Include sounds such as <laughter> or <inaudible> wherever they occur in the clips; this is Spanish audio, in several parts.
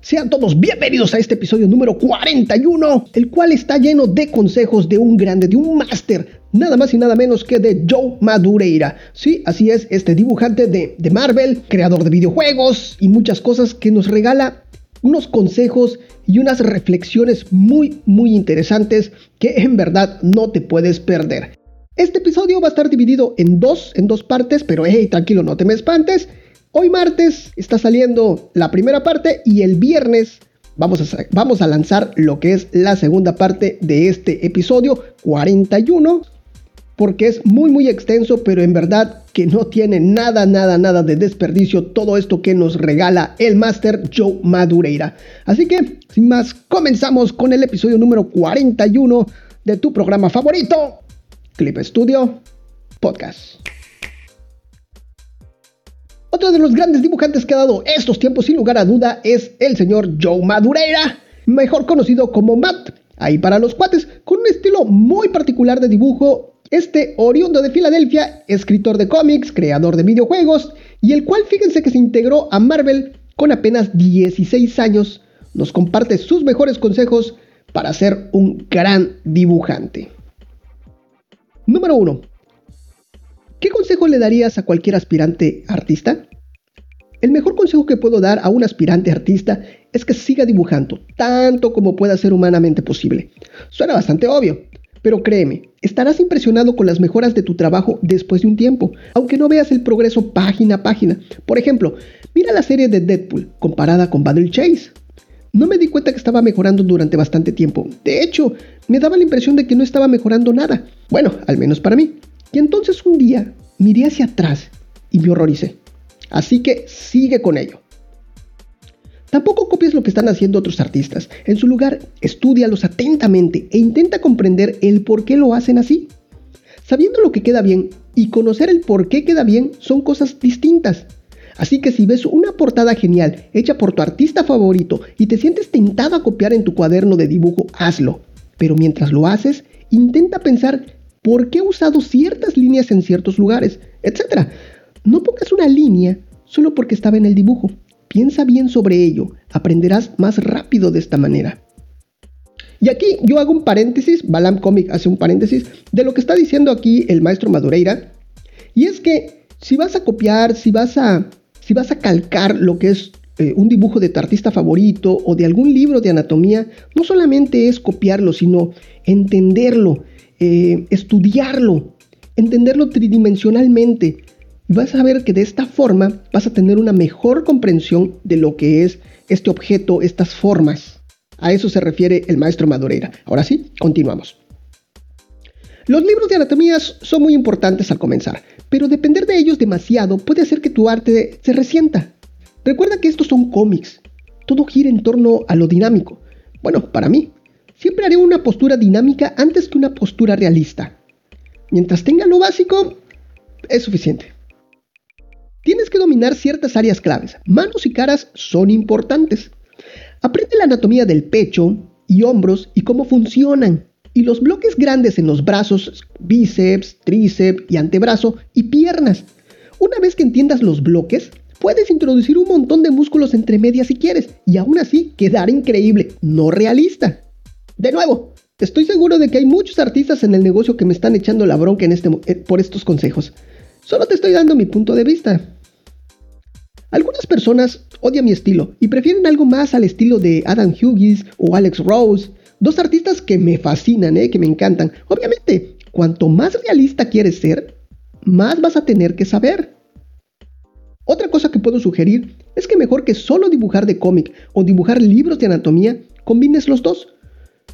Sean todos bienvenidos a este episodio número 41, el cual está lleno de consejos de un grande, de un máster, nada más y nada menos que de Joe Madureira. Sí, así es, este dibujante de, de Marvel, creador de videojuegos y muchas cosas que nos regala unos consejos y unas reflexiones muy, muy interesantes que en verdad no te puedes perder. Este episodio va a estar dividido en dos, en dos partes, pero hey, tranquilo, no te me espantes. Hoy martes está saliendo la primera parte y el viernes vamos a, vamos a lanzar lo que es la segunda parte de este episodio 41 porque es muy muy extenso pero en verdad que no tiene nada nada nada de desperdicio todo esto que nos regala el Master Joe Madureira. Así que sin más comenzamos con el episodio número 41 de tu programa favorito Clip Studio Podcast. Otro de los grandes dibujantes que ha dado estos tiempos sin lugar a duda es el señor Joe Madureira, mejor conocido como Matt. Ahí para los cuates, con un estilo muy particular de dibujo, este oriundo de Filadelfia, escritor de cómics, creador de videojuegos, y el cual fíjense que se integró a Marvel con apenas 16 años, nos comparte sus mejores consejos para ser un gran dibujante. Número 1. ¿Qué consejo le darías a cualquier aspirante artista? El mejor consejo que puedo dar a un aspirante artista es que siga dibujando tanto como pueda ser humanamente posible. Suena bastante obvio, pero créeme, estarás impresionado con las mejoras de tu trabajo después de un tiempo, aunque no veas el progreso página a página. Por ejemplo, mira la serie de Deadpool comparada con Battle Chase. No me di cuenta que estaba mejorando durante bastante tiempo. De hecho, me daba la impresión de que no estaba mejorando nada. Bueno, al menos para mí. Y entonces un día miré hacia atrás y me horroricé. Así que sigue con ello. Tampoco copies lo que están haciendo otros artistas. En su lugar, estudialos atentamente e intenta comprender el por qué lo hacen así. Sabiendo lo que queda bien y conocer el por qué queda bien son cosas distintas. Así que si ves una portada genial hecha por tu artista favorito y te sientes tentado a copiar en tu cuaderno de dibujo, hazlo. Pero mientras lo haces, intenta pensar por qué he usado ciertas líneas en ciertos lugares, etc. No pongas una línea solo porque estaba en el dibujo. Piensa bien sobre ello, aprenderás más rápido de esta manera. Y aquí yo hago un paréntesis, Balam Comic hace un paréntesis de lo que está diciendo aquí el maestro Madureira. Y es que si vas a copiar, si vas a, si vas a calcar lo que es eh, un dibujo de tu artista favorito o de algún libro de anatomía, no solamente es copiarlo, sino entenderlo, eh, estudiarlo, entenderlo tridimensionalmente. Y vas a ver que de esta forma vas a tener una mejor comprensión de lo que es este objeto, estas formas. A eso se refiere el maestro Madureira. Ahora sí, continuamos. Los libros de anatomía son muy importantes al comenzar, pero depender de ellos demasiado puede hacer que tu arte se resienta. Recuerda que estos son cómics. Todo gira en torno a lo dinámico. Bueno, para mí, Siempre haré una postura dinámica antes que una postura realista. Mientras tenga lo básico, es suficiente. Tienes que dominar ciertas áreas claves. Manos y caras son importantes. Aprende la anatomía del pecho y hombros y cómo funcionan. Y los bloques grandes en los brazos, bíceps, tríceps y antebrazo y piernas. Una vez que entiendas los bloques, puedes introducir un montón de músculos entre medias si quieres y aún así quedar increíble, no realista. De nuevo, estoy seguro de que hay muchos artistas en el negocio que me están echando la bronca este, eh, por estos consejos. Solo te estoy dando mi punto de vista. Algunas personas odian mi estilo y prefieren algo más al estilo de Adam Hughes o Alex Rose, dos artistas que me fascinan, eh, que me encantan. Obviamente, cuanto más realista quieres ser, más vas a tener que saber. Otra cosa que puedo sugerir es que mejor que solo dibujar de cómic o dibujar libros de anatomía, combines los dos.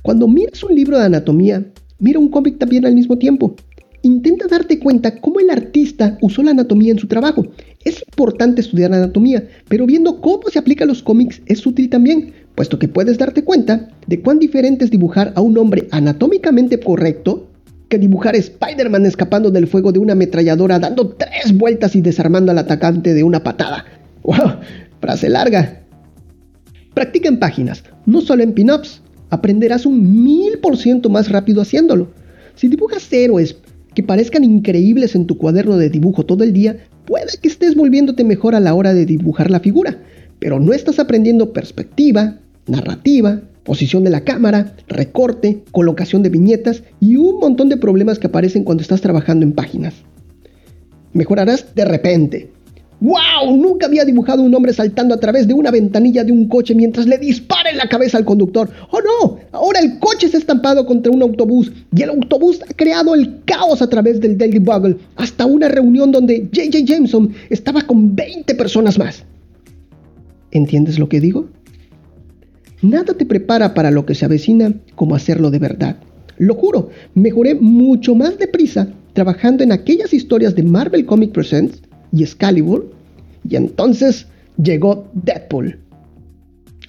Cuando miras un libro de anatomía, mira un cómic también al mismo tiempo. Intenta darte cuenta cómo el artista usó la anatomía en su trabajo. Es importante estudiar anatomía, pero viendo cómo se aplica a los cómics es útil también, puesto que puedes darte cuenta de cuán diferente es dibujar a un hombre anatómicamente correcto que dibujar a Spider-Man escapando del fuego de una ametralladora dando tres vueltas y desarmando al atacante de una patada. ¡Wow! Frase larga. Practica en páginas, no solo en pin-ups aprenderás un mil por ciento más rápido haciéndolo. Si dibujas héroes que parezcan increíbles en tu cuaderno de dibujo todo el día, puede que estés volviéndote mejor a la hora de dibujar la figura. pero no estás aprendiendo perspectiva, narrativa, posición de la cámara, recorte, colocación de viñetas y un montón de problemas que aparecen cuando estás trabajando en páginas. Mejorarás de repente. ¡Wow! Nunca había dibujado un hombre saltando a través de una ventanilla de un coche mientras le dispara en la cabeza al conductor. ¡Oh no! Ahora el coche se ha estampado contra un autobús y el autobús ha creado el caos a través del Daily Bugle hasta una reunión donde J.J. Jameson estaba con 20 personas más. ¿Entiendes lo que digo? Nada te prepara para lo que se avecina como hacerlo de verdad. Lo juro, mejoré mucho más deprisa trabajando en aquellas historias de Marvel Comic Presents y Excalibur, y entonces llegó Deadpool.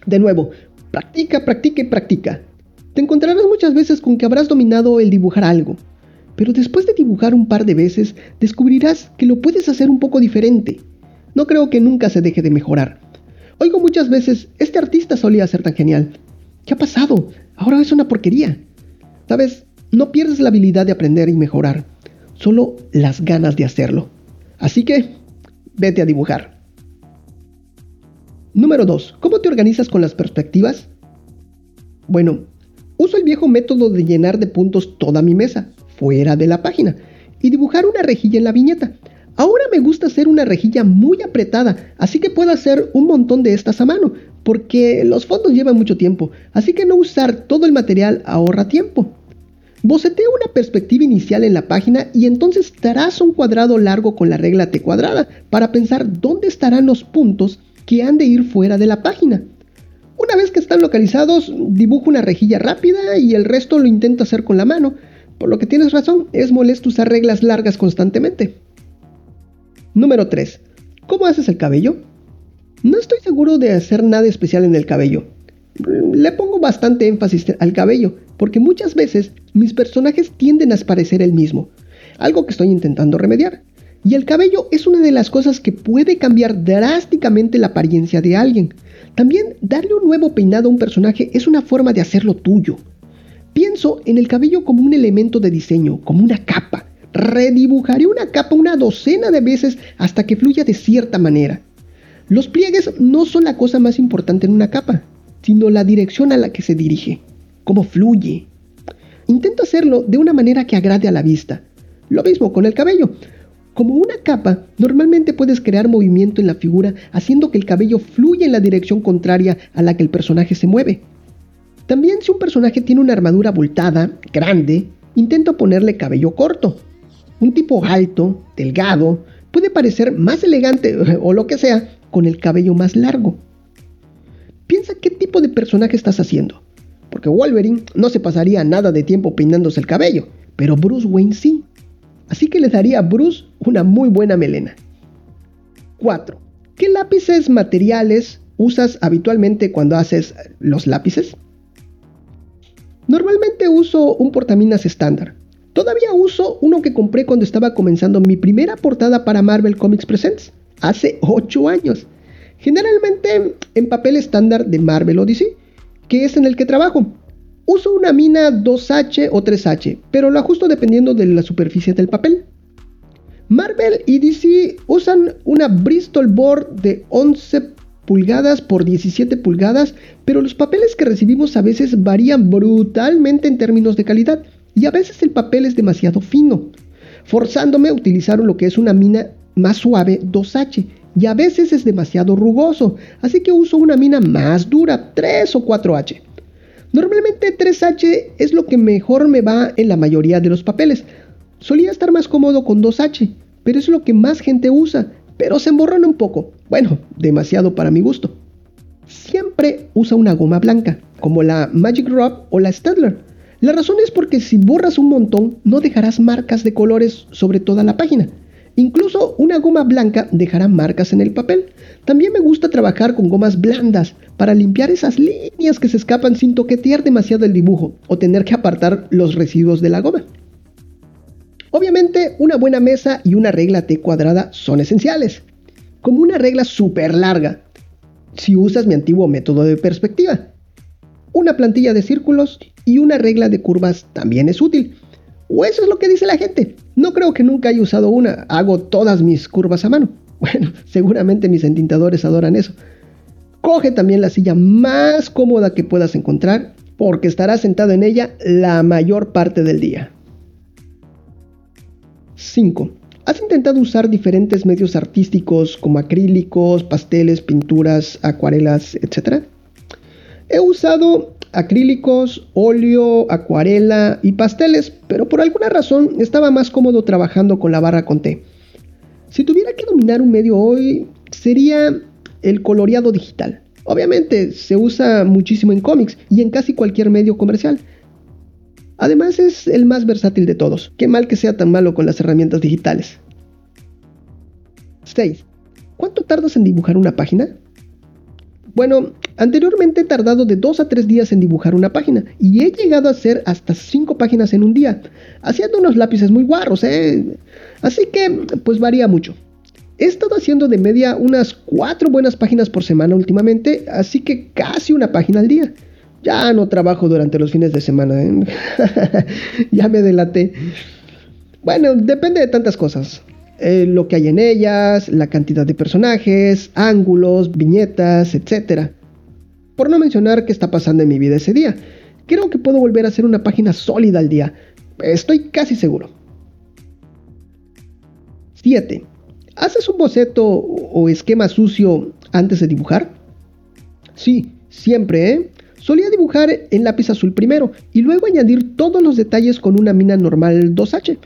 De nuevo, practica, practica y practica. Te encontrarás muchas veces con que habrás dominado el dibujar algo, pero después de dibujar un par de veces descubrirás que lo puedes hacer un poco diferente. No creo que nunca se deje de mejorar. Oigo muchas veces, este artista solía ser tan genial. ¿Qué ha pasado? Ahora es una porquería. Sabes, no pierdes la habilidad de aprender y mejorar, solo las ganas de hacerlo. Así que, vete a dibujar. Número 2. ¿Cómo te organizas con las perspectivas? Bueno, uso el viejo método de llenar de puntos toda mi mesa, fuera de la página, y dibujar una rejilla en la viñeta. Ahora me gusta hacer una rejilla muy apretada, así que puedo hacer un montón de estas a mano, porque los fondos llevan mucho tiempo, así que no usar todo el material ahorra tiempo. Boceteo una perspectiva inicial en la página y entonces trazo un cuadrado largo con la regla T cuadrada para pensar dónde estarán los puntos que han de ir fuera de la página. Una vez que están localizados, dibujo una rejilla rápida y el resto lo intento hacer con la mano. Por lo que tienes razón, es molesto usar reglas largas constantemente. Número 3. ¿Cómo haces el cabello? No estoy seguro de hacer nada especial en el cabello. Le pongo bastante énfasis al cabello, porque muchas veces mis personajes tienden a parecer el mismo, algo que estoy intentando remediar. Y el cabello es una de las cosas que puede cambiar drásticamente la apariencia de alguien. También darle un nuevo peinado a un personaje es una forma de hacerlo tuyo. Pienso en el cabello como un elemento de diseño, como una capa, Redibujaré una capa una docena de veces hasta que fluya de cierta manera. Los pliegues no son la cosa más importante en una capa, sino la dirección a la que se dirige, cómo fluye. Intento hacerlo de una manera que agrade a la vista. Lo mismo con el cabello. Como una capa, normalmente puedes crear movimiento en la figura haciendo que el cabello fluya en la dirección contraria a la que el personaje se mueve. También si un personaje tiene una armadura abultada, grande, intento ponerle cabello corto, un tipo alto, delgado, puede parecer más elegante <laughs> o lo que sea con el cabello más largo. Piensa qué tipo de personaje estás haciendo. Porque Wolverine no se pasaría nada de tiempo peinándose el cabello, pero Bruce Wayne sí. Así que le daría a Bruce una muy buena melena. 4. ¿Qué lápices materiales usas habitualmente cuando haces los lápices? Normalmente uso un portaminas estándar, Todavía uso uno que compré cuando estaba comenzando mi primera portada para Marvel Comics Presents, hace 8 años. Generalmente en papel estándar de Marvel Odyssey, que es en el que trabajo. Uso una mina 2H o 3H, pero lo ajusto dependiendo de la superficie del papel. Marvel y DC usan una Bristol Board de 11 pulgadas por 17 pulgadas, pero los papeles que recibimos a veces varían brutalmente en términos de calidad y a veces el papel es demasiado fino, forzándome a utilizar lo que es una mina más suave 2H y a veces es demasiado rugoso, así que uso una mina más dura 3 o 4H. Normalmente 3H es lo que mejor me va en la mayoría de los papeles. Solía estar más cómodo con 2H, pero es lo que más gente usa, pero se emborrona un poco. Bueno, demasiado para mi gusto. Siempre usa una goma blanca, como la Magic Rub o la Stadler la razón es porque si borras un montón, no dejarás marcas de colores sobre toda la página. Incluso una goma blanca dejará marcas en el papel. También me gusta trabajar con gomas blandas para limpiar esas líneas que se escapan sin toquetear demasiado el dibujo o tener que apartar los residuos de la goma. Obviamente, una buena mesa y una regla T cuadrada son esenciales, como una regla súper larga, si usas mi antiguo método de perspectiva. Una plantilla de círculos y una regla de curvas también es útil. O eso es lo que dice la gente. No creo que nunca haya usado una. Hago todas mis curvas a mano. <laughs> Bueno, seguramente mis entintadores adoran eso. Coge también la silla más cómoda que puedas encontrar porque estarás sentado en ella la mayor parte del día. 5. ¿Has intentado usar diferentes medios artísticos como acrílicos, pasteles, pinturas, acuarelas, etcétera? He usado acrílicos, óleo, acuarela y pasteles, pero por alguna razón estaba más cómodo trabajando con la barra con té. Si tuviera que dominar un medio hoy, sería el coloreado digital. Obviamente se usa muchísimo en cómics y en casi cualquier medio comercial. Además es el más versátil de todos. Qué mal que sea tan malo con las herramientas digitales. 6. ¿Cuánto tardas en dibujar una página? Bueno, anteriormente he tardado de 2 a 3 días en dibujar una página y he llegado a hacer hasta 5 páginas en un día, haciendo unos lápices muy guarros, ¿eh? Así que, pues varía mucho. He estado haciendo de media unas 4 buenas páginas por semana últimamente, así que casi una página al día. Ya no trabajo durante los fines de semana, ¿eh? <laughs> ya me delaté. Bueno, depende de tantas cosas. Eh, lo que hay en ellas, la cantidad de personajes, ángulos, viñetas, etc. Por no mencionar qué está pasando en mi vida ese día. Creo que puedo volver a hacer una página sólida al día. Estoy casi seguro. 7. ¿Haces un boceto o esquema sucio antes de dibujar? Sí, siempre, ¿eh? Solía dibujar en lápiz azul primero y luego añadir todos los detalles con una mina normal 2H.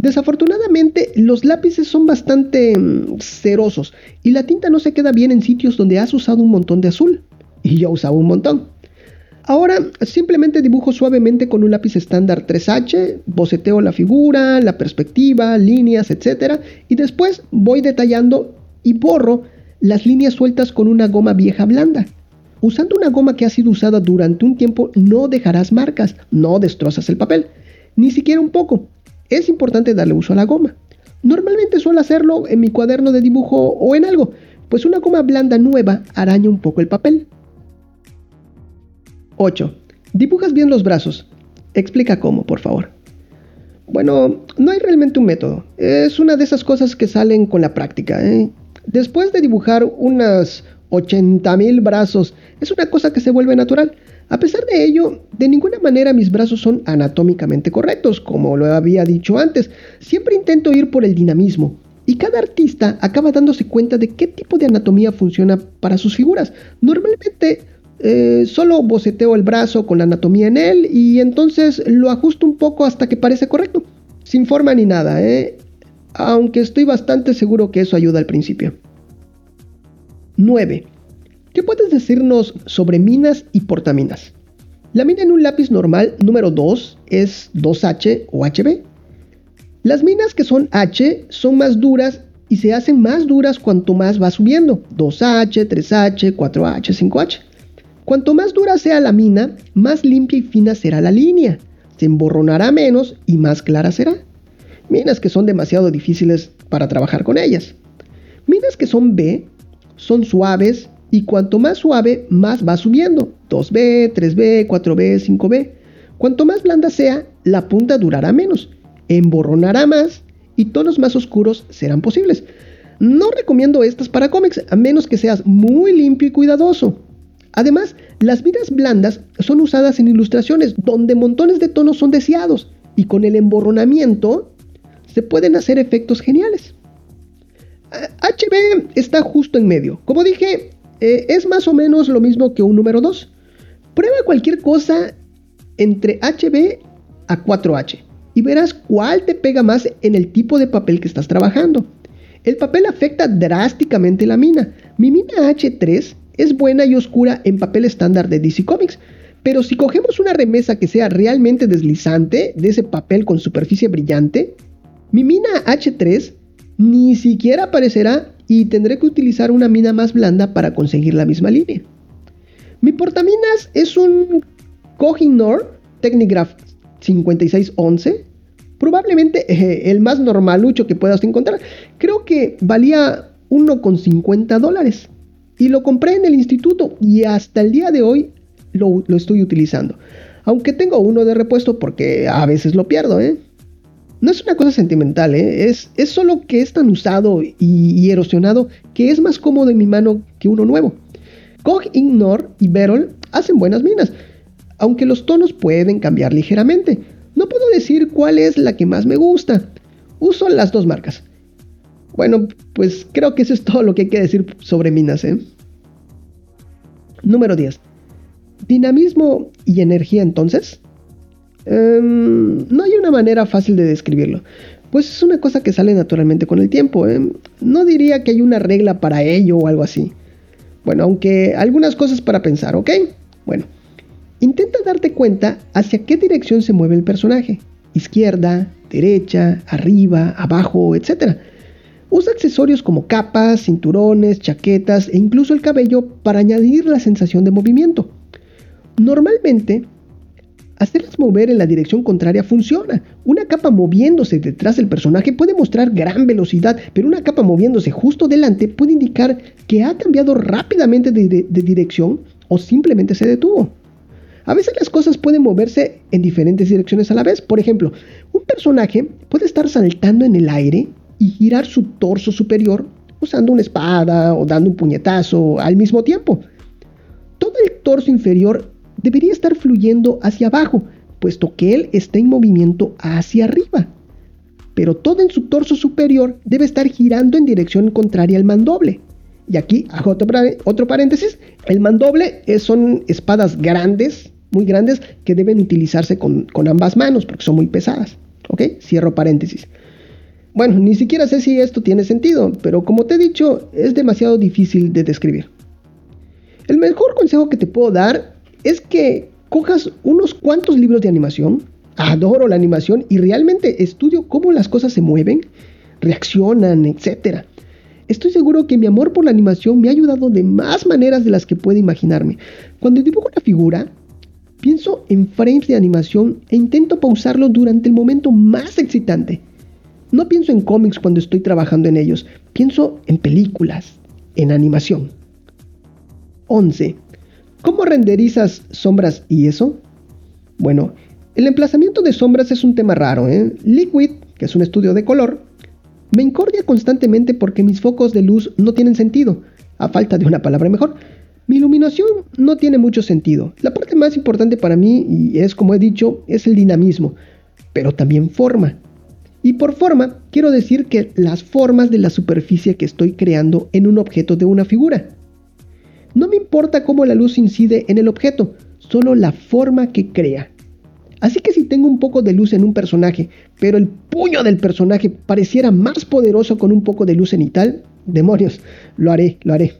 Desafortunadamente, los lápices son bastante mm, cerosos y la tinta no se queda bien en sitios donde has usado un montón de azul. Y yo usaba un montón. Ahora simplemente dibujo suavemente con un lápiz estándar 3H, boceteo la figura, la perspectiva, líneas, etc. Y después voy detallando y borro las líneas sueltas con una goma vieja blanda. Usando una goma que ha sido usada durante un tiempo no dejarás marcas, no destrozas el papel, ni siquiera un poco es importante darle uso a la goma. Normalmente suelo hacerlo en mi cuaderno de dibujo o en algo, pues una goma blanda nueva araña un poco el papel. 8. Dibujas bien los brazos. Explica cómo, por favor. Bueno, no hay realmente un método. Es una de esas cosas que salen con la práctica. ¿eh? Después de dibujar unas 80.000 brazos, es una cosa que se vuelve natural. A pesar de ello, de ninguna manera mis brazos son anatómicamente correctos, como lo había dicho antes. Siempre intento ir por el dinamismo, y cada artista acaba dándose cuenta de qué tipo de anatomía funciona para sus figuras. Normalmente eh, solo boceteo el brazo con la anatomía en él y entonces lo ajusto un poco hasta que parece correcto. Sin forma ni nada, ¿eh? Aunque estoy bastante seguro que eso ayuda al principio. 9. ¿Qué puedes decirnos sobre minas y portaminas? La mina en un lápiz normal número 2 es 2H o HB. Las minas que son H son más duras y se hacen más duras cuanto más va subiendo. 2H, 3H, 4H, 5H. Cuanto más dura sea la mina, más limpia y fina será la línea. Se emborronará menos y más clara será. Minas que son demasiado difíciles para trabajar con ellas. Minas que son B son suaves, y cuanto más suave, más va subiendo. 2B, 3B, 4B, 5B. Cuanto más blanda sea, la punta durará menos, emborronará más y tonos más oscuros serán posibles. No recomiendo estas para cómics a menos que seas muy limpio y cuidadoso. Además, las vidas blandas son usadas en ilustraciones donde montones de tonos son deseados y con el emborronamiento se pueden hacer efectos geniales. HB está justo en medio. Como dije, eh, es más o menos lo mismo que un número 2. Prueba cualquier cosa entre HB a 4H y verás cuál te pega más en el tipo de papel que estás trabajando. El papel afecta drásticamente la mina. Mi mina H3 es buena y oscura en papel estándar de DC Comics, pero si cogemos una remesa que sea realmente deslizante, de ese papel con superficie brillante, mi mina H3 ni siquiera aparecerá y tendré que utilizar una mina más blanda para conseguir la misma línea. Mi portaminas es un Kohinoor Technigraph 5611, probablemente eh, el más normalucho que puedas encontrar. Creo que valía 1,50 dólares y lo compré en el instituto y hasta el día de hoy lo, estoy utilizando. Aunque tengo uno de repuesto porque a veces lo pierdo, ¿eh? No es una cosa sentimental, ¿eh? es, es solo que es tan usado y, erosionado que es más cómodo en mi mano que uno nuevo. Koch Ignor y Berol hacen buenas minas, aunque los tonos pueden cambiar ligeramente. No puedo decir cuál es la que más me gusta. Uso las dos marcas. Bueno, pues creo que eso es todo lo que hay que decir sobre minas. ¿eh? Número 10. Dinamismo y energía entonces. Em, no hay una manera fácil de describirlo, pues es una cosa que sale naturalmente con el tiempo. ¿eh? No diría que hay una regla para ello o algo así. Bueno, aunque algunas cosas para pensar, ¿ok? Bueno, intenta darte cuenta hacia qué dirección se mueve el personaje. Izquierda, derecha, arriba, abajo, etc. Usa accesorios como capas, cinturones, chaquetas e incluso el cabello para añadir la sensación de movimiento. Normalmente, hacerlas mover en la dirección contraria funciona. Una capa moviéndose detrás del personaje puede mostrar gran velocidad, pero una capa moviéndose justo delante puede indicar que ha cambiado rápidamente de, dirección o simplemente se detuvo. A veces las cosas pueden moverse en diferentes direcciones a la vez. Por ejemplo, un personaje puede estar saltando en el aire y girar su torso superior usando una espada o dando un puñetazo al mismo tiempo. Todo el torso inferior debería estar fluyendo hacia abajo, puesto que él está en movimiento hacia arriba. Pero todo en su torso superior debe estar girando en dirección contraria al mandoble. Y aquí otro, paréntesis. El mandoble son espadas grandes, muy grandes, que deben utilizarse con, con ambas manos porque son muy pesadas. ¿Ok? Cierro paréntesis. Bueno, ni siquiera sé si esto tiene sentido, pero como te he dicho, es demasiado difícil de describir. El mejor consejo que te puedo dar es que cojas unos cuantos libros de animación, adoro la animación y realmente estudio cómo las cosas se mueven, reaccionan, etc. Estoy seguro que mi amor por la animación me ha ayudado de más maneras de las que puede imaginarme. Cuando dibujo una figura, pienso en frames de animación e intento pausarlo durante el momento más excitante. No pienso en cómics cuando estoy trabajando en ellos, pienso en películas, en animación. 11. ¿Cómo renderizas sombras y eso? Bueno, el emplazamiento de sombras es un tema raro. ¿eh? Liquid, que es un estudio de color, me incordia constantemente porque mis focos de luz no tienen sentido, a falta de una palabra mejor. Mi iluminación no tiene mucho sentido. La parte más importante para mí, y es como he dicho, es el dinamismo, pero también forma. Y por forma, quiero decir que las formas de la superficie que estoy creando en un objeto de una figura. No me importa cómo la luz incide en el objeto, solo la forma que crea. Así que si tengo un poco de luz en un personaje, pero el puño del personaje pareciera más poderoso con un poco de luz cenital, demonios, lo haré, lo haré.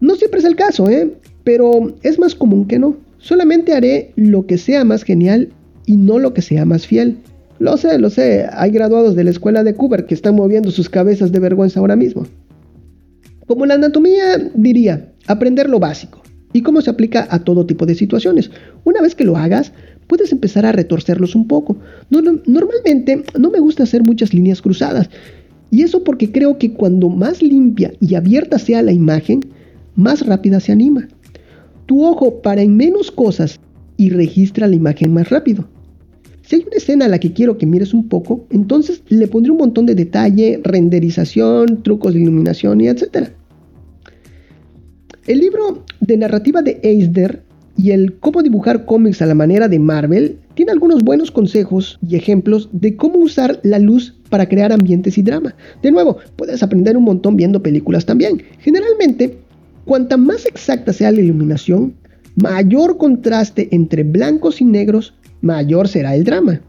No siempre es el caso, ¿eh? Pero es más común que no. Solamente haré lo que sea más genial y no lo que sea más fiel. Lo sé, lo sé, hay graduados de la escuela de Cooper que están moviendo sus cabezas de vergüenza ahora mismo. Como la anatomía diría, aprender lo básico y cómo se aplica a todo tipo de situaciones. Una vez que lo hagas, puedes empezar a retorcerlos un poco. normalmente no me gusta hacer muchas líneas cruzadas. Y eso porque creo que cuando más limpia y abierta sea la imagen, más rápida se anima. Tu ojo para en menos cosas y registra la imagen más rápido. Si hay una escena a la que quiero que mires un poco, entonces le pondré un montón de detalle, renderización, trucos de iluminación y etc. El libro de narrativa de Eisner y el cómo dibujar cómics a la manera de Marvel tiene algunos buenos consejos y ejemplos de cómo usar la luz para crear ambientes y drama. De nuevo, puedes aprender un montón viendo películas también. Generalmente, cuanta más exacta sea la iluminación, mayor contraste entre blancos y negros, mayor será el drama.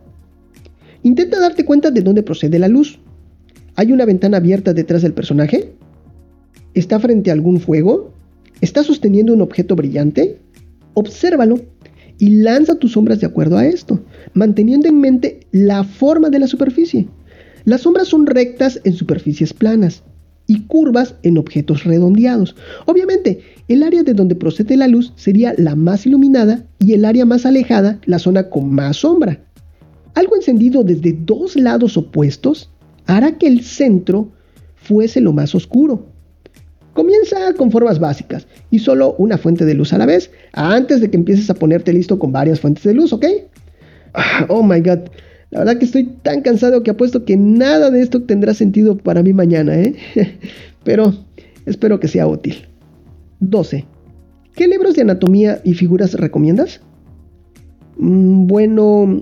Intenta darte cuenta de dónde procede la luz. ¿Hay una ventana abierta detrás del personaje? ¿Está frente a algún fuego? ¿Está sosteniendo un objeto brillante? Obsérvalo y lanza tus sombras de acuerdo a esto, manteniendo en mente la forma de la superficie. Las sombras son rectas en superficies planas y curvas en objetos redondeados. Obviamente, el área de donde procede la luz sería la más iluminada y el área más alejada la zona con más sombra. Algo encendido desde dos lados opuestos hará que el centro fuese lo más oscuro Comienza con formas básicas y solo una fuente de luz a la vez antes de que empieces a ponerte listo con varias fuentes de luz, ¿ok? <sighs> Oh my god, la verdad que estoy tan cansado que apuesto que nada de esto tendrá sentido para mí mañana, ¿eh? <laughs> Pero espero que sea útil. 12. ¿Qué libros de anatomía y figuras recomiendas? Mm, bueno,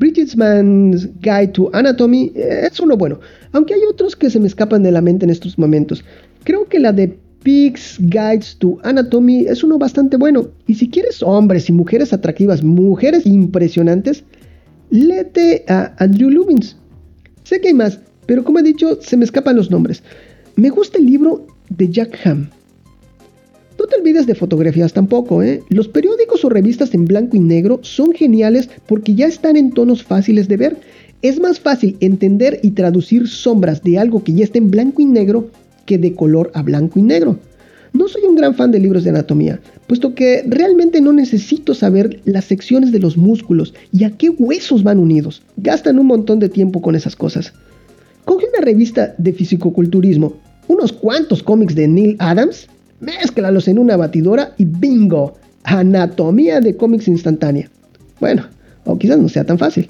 Bridget's Man's Guide to Anatomy es uno bueno, aunque hay otros que se me escapan de la mente en estos momentos. Creo que la de Pig's Guides to Anatomy es uno bastante bueno. Y si quieres hombres y mujeres atractivas, mujeres impresionantes, léete a Andrew Lubins. Sé que hay más, pero como he dicho, se me escapan los nombres. Me gusta el libro de Jack Ham. No te olvides de fotografías tampoco, ¿eh? Los periódicos o revistas en blanco y negro son geniales porque ya están en tonos fáciles de ver. Es más fácil entender y traducir sombras de algo que ya está en blanco y negro que de color a blanco y negro. No soy un gran fan de libros de anatomía, puesto que realmente no necesito saber las secciones de los músculos y a qué huesos van unidos. Gastan un montón de tiempo con esas cosas. Coge una revista de fisicoculturismo, unos cuantos cómics de Neil Adams, mézclalos en una batidora y bingo, anatomía de cómics instantánea. Bueno, o quizás no sea tan fácil.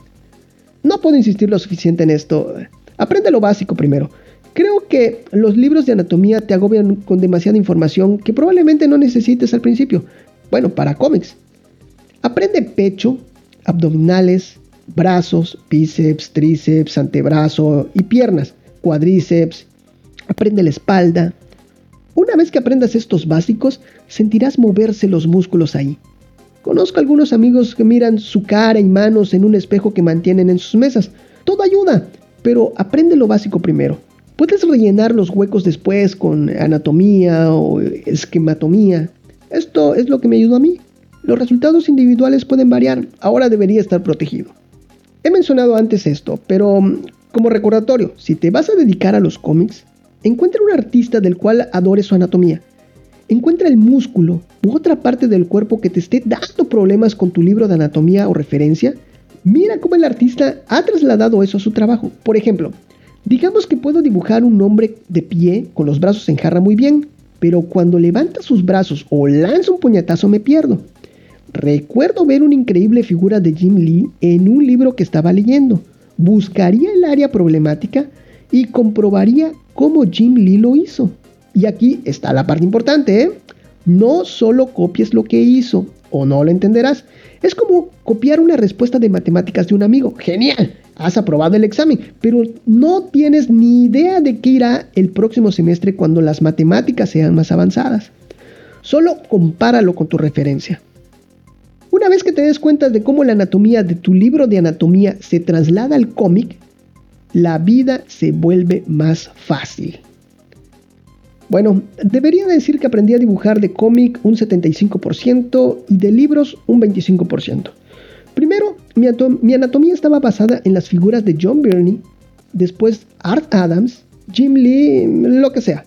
No puedo insistir lo suficiente en esto. Aprende lo básico primero. Creo que los libros de anatomía te agobian con demasiada información que probablemente no necesites al principio. Bueno, para cómics. Aprende pecho, abdominales, brazos, bíceps, tríceps, antebrazo y piernas, cuadríceps. Aprende la espalda. Una vez que aprendas estos básicos, sentirás moverse los músculos ahí. Conozco algunos amigos que miran su cara y manos en un espejo que mantienen en sus mesas. Todo ayuda, pero aprende lo básico primero. Puedes rellenar los huecos después con anatomía o esquematomía. Esto es lo que me ayudó a mí. Los resultados individuales pueden variar. Ahora debería estar protegido. He mencionado antes esto, pero mm, como recordatorio, si te vas a dedicar a los cómics, encuentra un artista del cual adore su anatomía. Encuentra el músculo u otra parte del cuerpo que te esté dando problemas con tu libro de anatomía o referencia. Mira cómo el artista ha trasladado eso a su trabajo. Por ejemplo, Digamos que puedo dibujar un hombre de pie con los brazos en jarra muy bien, pero cuando levanta sus brazos o lanza un puñetazo me pierdo. Recuerdo ver una increíble figura de Jim Lee en un libro que estaba leyendo. Buscaría el área problemática y comprobaría cómo Jim Lee lo hizo. Y aquí está la parte importante, ¿eh? No solo copies lo que hizo, o no lo entenderás. Es como copiar una respuesta de matemáticas de un amigo. Genial has aprobado el examen, pero no tienes ni idea de qué irá el próximo semestre cuando las matemáticas sean más avanzadas. Solo compáralo con tu referencia. Una vez que te des cuenta de cómo la anatomía de tu libro de anatomía se traslada al cómic, la vida se vuelve más fácil. Bueno, debería decir que aprendí a dibujar de cómic un 75% y de libros un 25%. Mi, anatomía estaba basada en las figuras de John Byrne, después Art Adams, Jim Lee, lo que sea.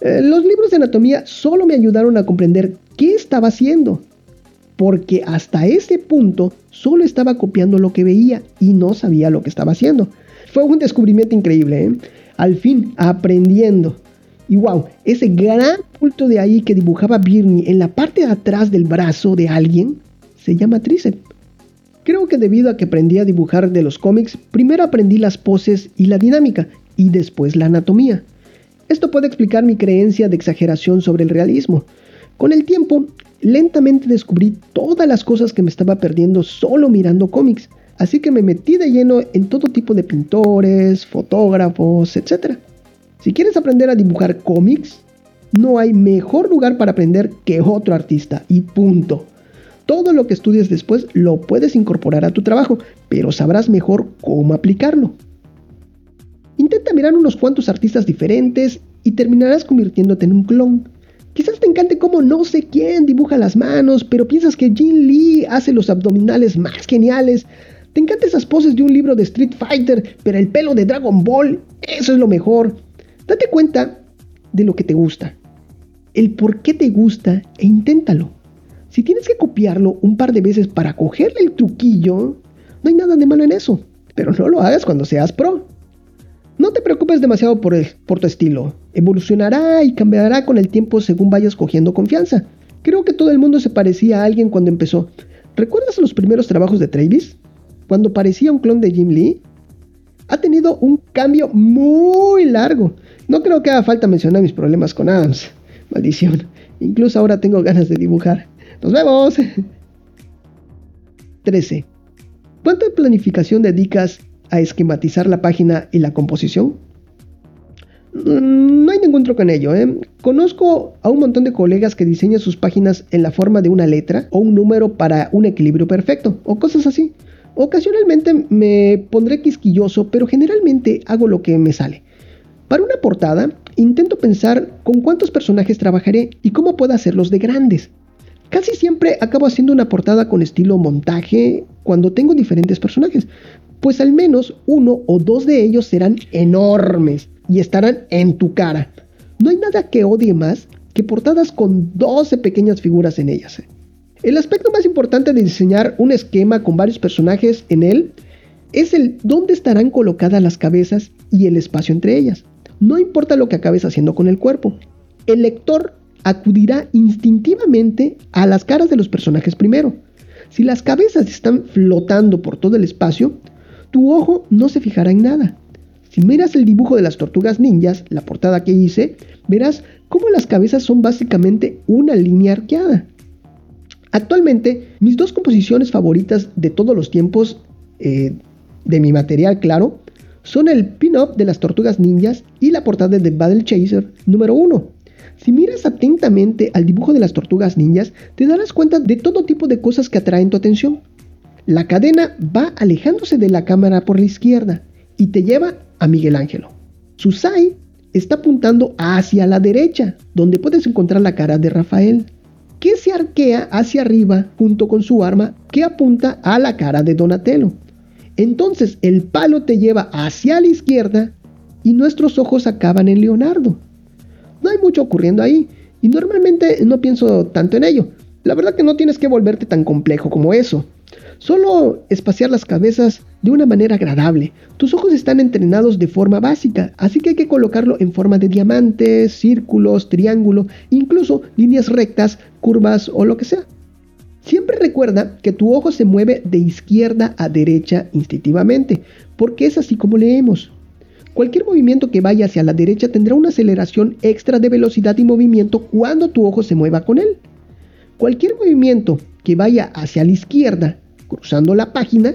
Eh, los libros de anatomía solo me ayudaron a comprender qué estaba haciendo, porque hasta ese punto solo estaba copiando lo que veía y no sabía lo que estaba haciendo. Fue un descubrimiento increíble, ¿eh? al fin aprendiendo. Y wow, ese gran punto de ahí que dibujaba Birney en la parte de atrás del brazo de alguien se llama tríceps. Creo que debido a que aprendí a dibujar de los cómics, primero aprendí las poses y la dinámica, y después la anatomía. Esto puede explicar mi creencia de exageración sobre el realismo. Con el tiempo, lentamente descubrí todas las cosas que me estaba perdiendo solo mirando cómics, así que me metí de lleno en todo tipo de pintores, fotógrafos, etc. Si quieres aprender a dibujar cómics, no hay mejor lugar para aprender que otro artista, y punto. Todo lo que estudies después lo puedes incorporar a tu trabajo, pero sabrás mejor cómo aplicarlo. Intenta mirar unos cuantos artistas diferentes y terminarás convirtiéndote en un clon. Quizás te encante cómo no sé quién dibuja las manos, pero piensas que Jin Lee hace los abdominales más geniales. Te encantan esas poses de un libro de Street Fighter, pero el pelo de Dragon Ball, eso es lo mejor. Date cuenta de lo que te gusta, el por qué te gusta e inténtalo. Si tienes que copiarlo un par de veces para cogerle el truquillo, no hay nada de malo en eso. Pero no lo hagas cuando seas pro. No te preocupes demasiado por, por tu estilo. Evolucionará y cambiará con el tiempo según vayas cogiendo confianza. Creo que todo el mundo se parecía a alguien cuando empezó. ¿Recuerdas los primeros trabajos de Travis? Cuando parecía un clon de Jim Lee. Ha tenido un cambio muy largo. No creo que haga falta mencionar mis problemas con Adams. Maldición. Incluso ahora tengo ganas de dibujar. Nos vemos. <laughs> 13. ¿Cuánta planificación dedicas a esquematizar la página y la composición? Mm, no hay ningún truco en ello. ¿eh? Conozco a un montón de colegas que diseñan sus páginas en la forma de una letra o un número para un equilibrio perfecto o cosas así. Ocasionalmente me pondré quisquilloso, pero generalmente hago lo que me sale. Para una portada, intento pensar con cuántos personajes trabajaré y cómo puedo hacerlos de grandes. Casi siempre acabo haciendo una portada con estilo montaje cuando tengo diferentes personajes, pues al menos uno o dos de ellos serán enormes y estarán en tu cara. No hay nada que odie más que portadas con 12 pequeñas figuras en ellas. El aspecto más importante de diseñar un esquema con varios personajes en él es el dónde estarán colocadas las cabezas y el espacio entre ellas. No importa lo que acabes haciendo con el cuerpo, el lector acudirá instintivamente a las caras de los personajes primero. Si las cabezas están flotando por todo el espacio, tu ojo no se fijará en nada. Si miras el dibujo de las tortugas ninjas, la portada que hice, verás cómo las cabezas son básicamente una línea arqueada. Actualmente, mis dos composiciones favoritas de todos los tiempos, eh, de mi material claro, son el pin-up de las tortugas ninjas y la portada de Battle Chaser número 1. Si miras atentamente al dibujo de las tortugas ninjas, te darás cuenta de todo tipo de cosas que atraen tu atención. La cadena va alejándose de la cámara por la izquierda y te lleva a Miguel Ángelo. Susai está apuntando hacia la derecha, donde puedes encontrar la cara de Rafael, que se arquea hacia arriba junto con su arma que apunta a la cara de Donatello. Entonces el palo te lleva hacia la izquierda y nuestros ojos acaban en Leonardo. No hay mucho ocurriendo ahí y normalmente no pienso tanto en ello. La verdad que no tienes que volverte tan complejo como eso. Solo espaciar las cabezas de una manera agradable. Tus ojos están entrenados de forma básica, así que hay que colocarlo en forma de diamantes, círculos, triángulo, incluso líneas rectas, curvas o lo que sea. Siempre recuerda que tu ojo se mueve de izquierda a derecha instintivamente, porque es así como leemos. Cualquier movimiento que vaya hacia la derecha tendrá una aceleración extra de velocidad y movimiento cuando tu ojo se mueva con él. Cualquier movimiento que vaya hacia la izquierda cruzando la página,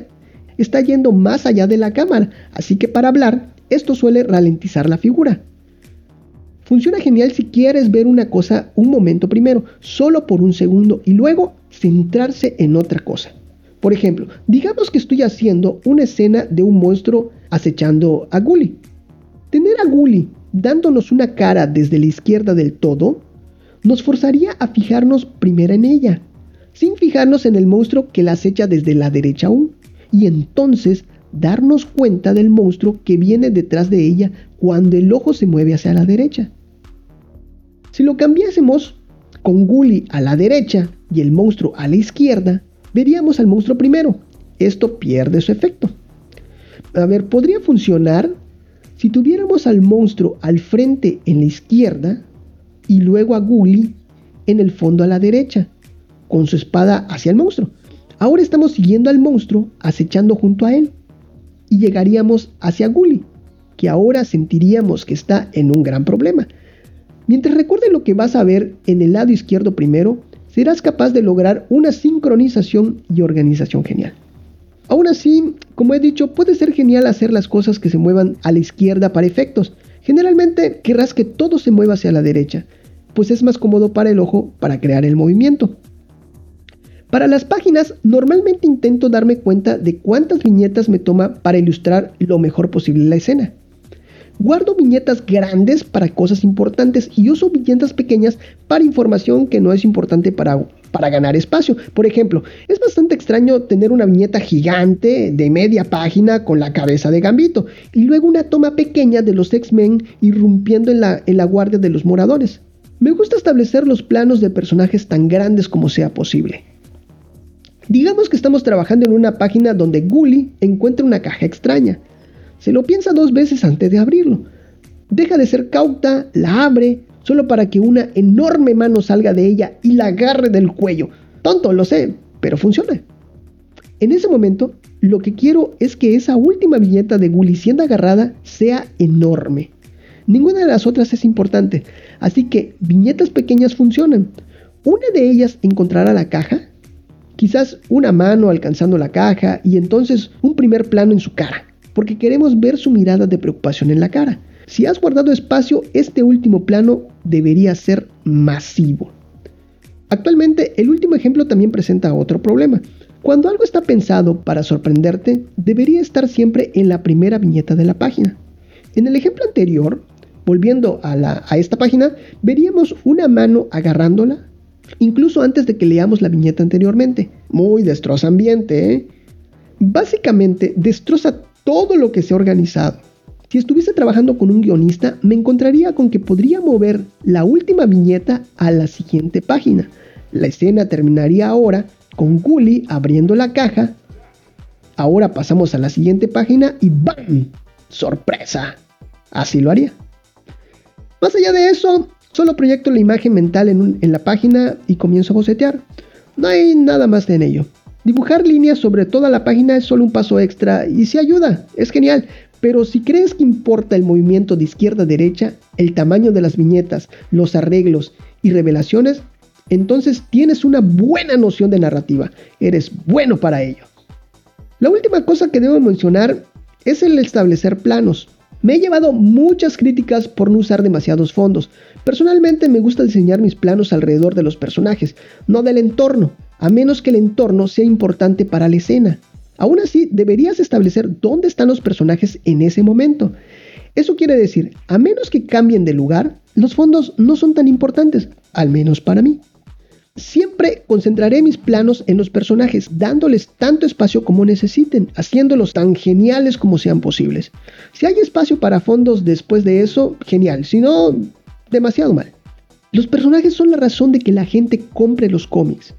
está yendo más allá de la cámara, así que para hablar, esto suele ralentizar la figura. Funciona genial si quieres ver una cosa un momento primero, solo por un segundo, y luego centrarse en otra cosa. Por ejemplo, digamos que estoy haciendo una escena de un monstruo acechando a Gully. Tener a Gully dándonos una cara desde la izquierda del todo nos forzaría a fijarnos primero en ella, sin fijarnos en el monstruo que la acecha desde la derecha aún, y entonces darnos cuenta del monstruo que viene detrás de ella cuando el ojo se mueve hacia la derecha. Si lo cambiásemos con Gully a la derecha y el monstruo a la izquierda, veríamos al monstruo primero. Esto pierde su efecto. A ver, podría funcionar si tuviéramos al monstruo al frente en la izquierda y luego a Gully en el fondo a la derecha con su espada hacia el monstruo. Ahora estamos siguiendo al monstruo, acechando junto a él. Y llegaríamos hacia Gully, que ahora sentiríamos que está en un gran problema. Mientras recuerde lo que vas a ver en el lado izquierdo primero, serás capaz de lograr una sincronización y organización genial. Aún así, como he dicho, puede ser genial hacer las cosas que se muevan a la izquierda para efectos. Generalmente querrás que todo se mueva hacia la derecha, pues es más cómodo para el ojo para crear el movimiento. Para las páginas, normalmente intento darme cuenta de cuántas viñetas me toma para ilustrar lo mejor posible la escena. Guardo viñetas grandes para cosas importantes y uso viñetas pequeñas para información que no es importante para, para ganar espacio. Por ejemplo, es bastante extraño tener una viñeta gigante de media página con la cabeza de Gambito y luego una toma pequeña de los X-Men irrumpiendo en la, en la guardia de los moradores. Me gusta establecer los planos de personajes tan grandes como sea posible. Digamos que estamos trabajando en una página donde Gully encuentra una caja extraña. Se lo piensa dos veces antes de abrirlo. Deja de ser cauta, la abre, solo para que una enorme mano salga de ella y la agarre del cuello. Tonto, lo sé, pero funciona. En ese momento, lo que quiero es que esa última viñeta de Gully siendo agarrada sea enorme. Ninguna de las otras es importante. Así que viñetas pequeñas funcionan. Una de ellas encontrará la caja, quizás una mano alcanzando la caja y entonces un primer plano en su cara, porque queremos ver su mirada de preocupación en la cara. Si has guardado espacio, este último plano debería ser masivo. Actualmente, el último ejemplo también presenta otro problema. Cuando algo está pensado para sorprenderte, debería estar siempre en la primera viñeta de la página. En el ejemplo anterior, volviendo a, esta página, veríamos una mano agarrándola, incluso antes de que leamos la viñeta anteriormente. Muy destroza ambiente, ¿eh? Básicamente, destroza todo lo que se ha organizado. Si estuviese trabajando con un guionista, me encontraría con que podría mover la última viñeta a la siguiente página. La escena terminaría ahora con Gully abriendo la caja. Ahora pasamos a la siguiente página y ¡BAM! ¡Sorpresa! Así lo haría. Más allá de eso, solo proyecto la imagen mental en, la página y comienzo a bocetear. No hay nada más en ello. Dibujar líneas sobre toda la página es solo un paso extra y si ayuda, es genial, pero si crees que importa el movimiento de izquierda a derecha, el tamaño de las viñetas, los arreglos y revelaciones, entonces tienes una buena noción de narrativa. Eres bueno para ello. La última cosa que debo mencionar es el establecer planos. Me he llevado muchas críticas por no usar demasiados fondos. Personalmente me gusta diseñar mis planos alrededor de los personajes, no del entorno, a menos que el entorno sea importante para la escena. Aún así, deberías establecer dónde están los personajes en ese momento. Eso quiere decir, a menos que cambien de lugar, los fondos no son tan importantes, al menos para mí. Siempre concentraré mis planos en los personajes, dándoles tanto espacio como necesiten, haciéndolos tan geniales como sean posibles. Si hay espacio para fondos después de eso, genial, si no, demasiado mal. Los personajes son la razón de que la gente compre los cómics.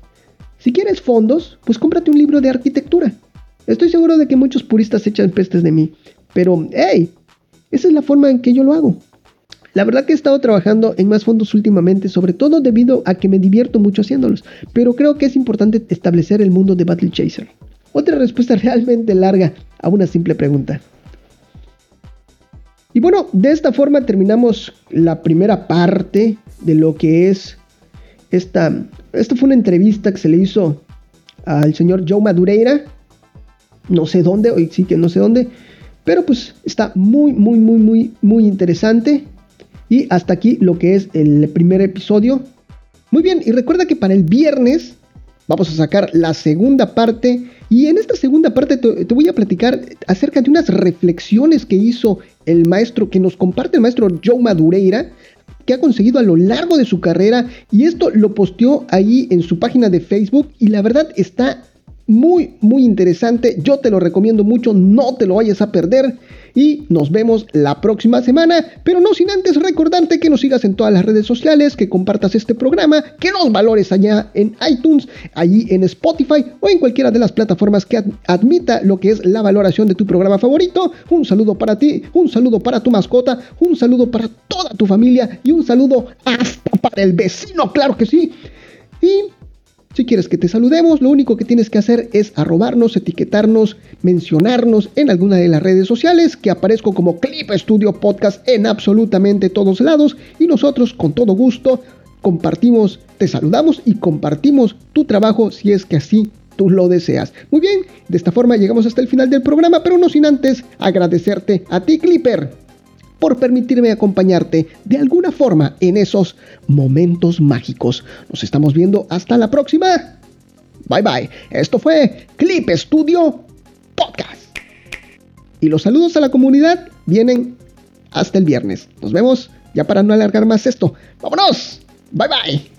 Si quieres fondos, pues cómprate un libro de arquitectura. Estoy seguro de que muchos puristas echan pestes de mí, pero hey, esa es la forma en que yo lo hago. La verdad que he estado trabajando en más fondos últimamente, sobre todo debido a que me divierto mucho haciéndolos, pero creo que es importante establecer el mundo de Battle Chaser. Otra respuesta <laughs> realmente larga a una simple pregunta. Y bueno, de esta forma terminamos la primera parte de lo que es esta. Esta fue una entrevista que se le hizo al señor Joe Madureira, no sé dónde, hoy sí que no sé dónde, pero pues está muy, muy, muy, muy, muy interesante. Y hasta aquí lo que es el primer episodio. Muy bien, y recuerda que para el viernes vamos a sacar la segunda parte. Y en esta segunda parte te, voy a platicar acerca de unas reflexiones que hizo el maestro, que nos comparte el maestro Joe Madureira, que ha conseguido a lo largo de su carrera. Y esto lo posteó ahí en su página de Facebook. Y la verdad está muy, muy interesante. Yo te lo recomiendo mucho, no te lo vayas a perder. Y nos vemos la próxima semana, pero no sin antes recordarte que nos sigas en todas las redes sociales, que compartas este programa, que nos valores allá en iTunes, allí en Spotify o en cualquiera de las plataformas que admita lo que es la valoración de tu programa favorito. Un saludo para ti, un saludo para tu mascota, un saludo para toda tu familia y un saludo hasta para el vecino, claro que sí. Y si quieres que te saludemos, lo único que tienes que hacer es arrobarnos, etiquetarnos, mencionarnos en alguna de las redes sociales, que aparezco como Clip Studio Podcast en absolutamente todos lados y nosotros con todo gusto compartimos, te saludamos y compartimos tu trabajo si es que así tú lo deseas. Muy bien, de esta forma llegamos hasta el final del programa, pero no sin antes agradecerte a ti Clipper por permitirme acompañarte de alguna forma en esos momentos mágicos. Nos estamos viendo hasta la próxima. Bye bye. Esto fue Clip Studio Podcast. Y los saludos a la comunidad vienen hasta el viernes. Nos vemos ya para no alargar más esto. Vámonos. Bye bye.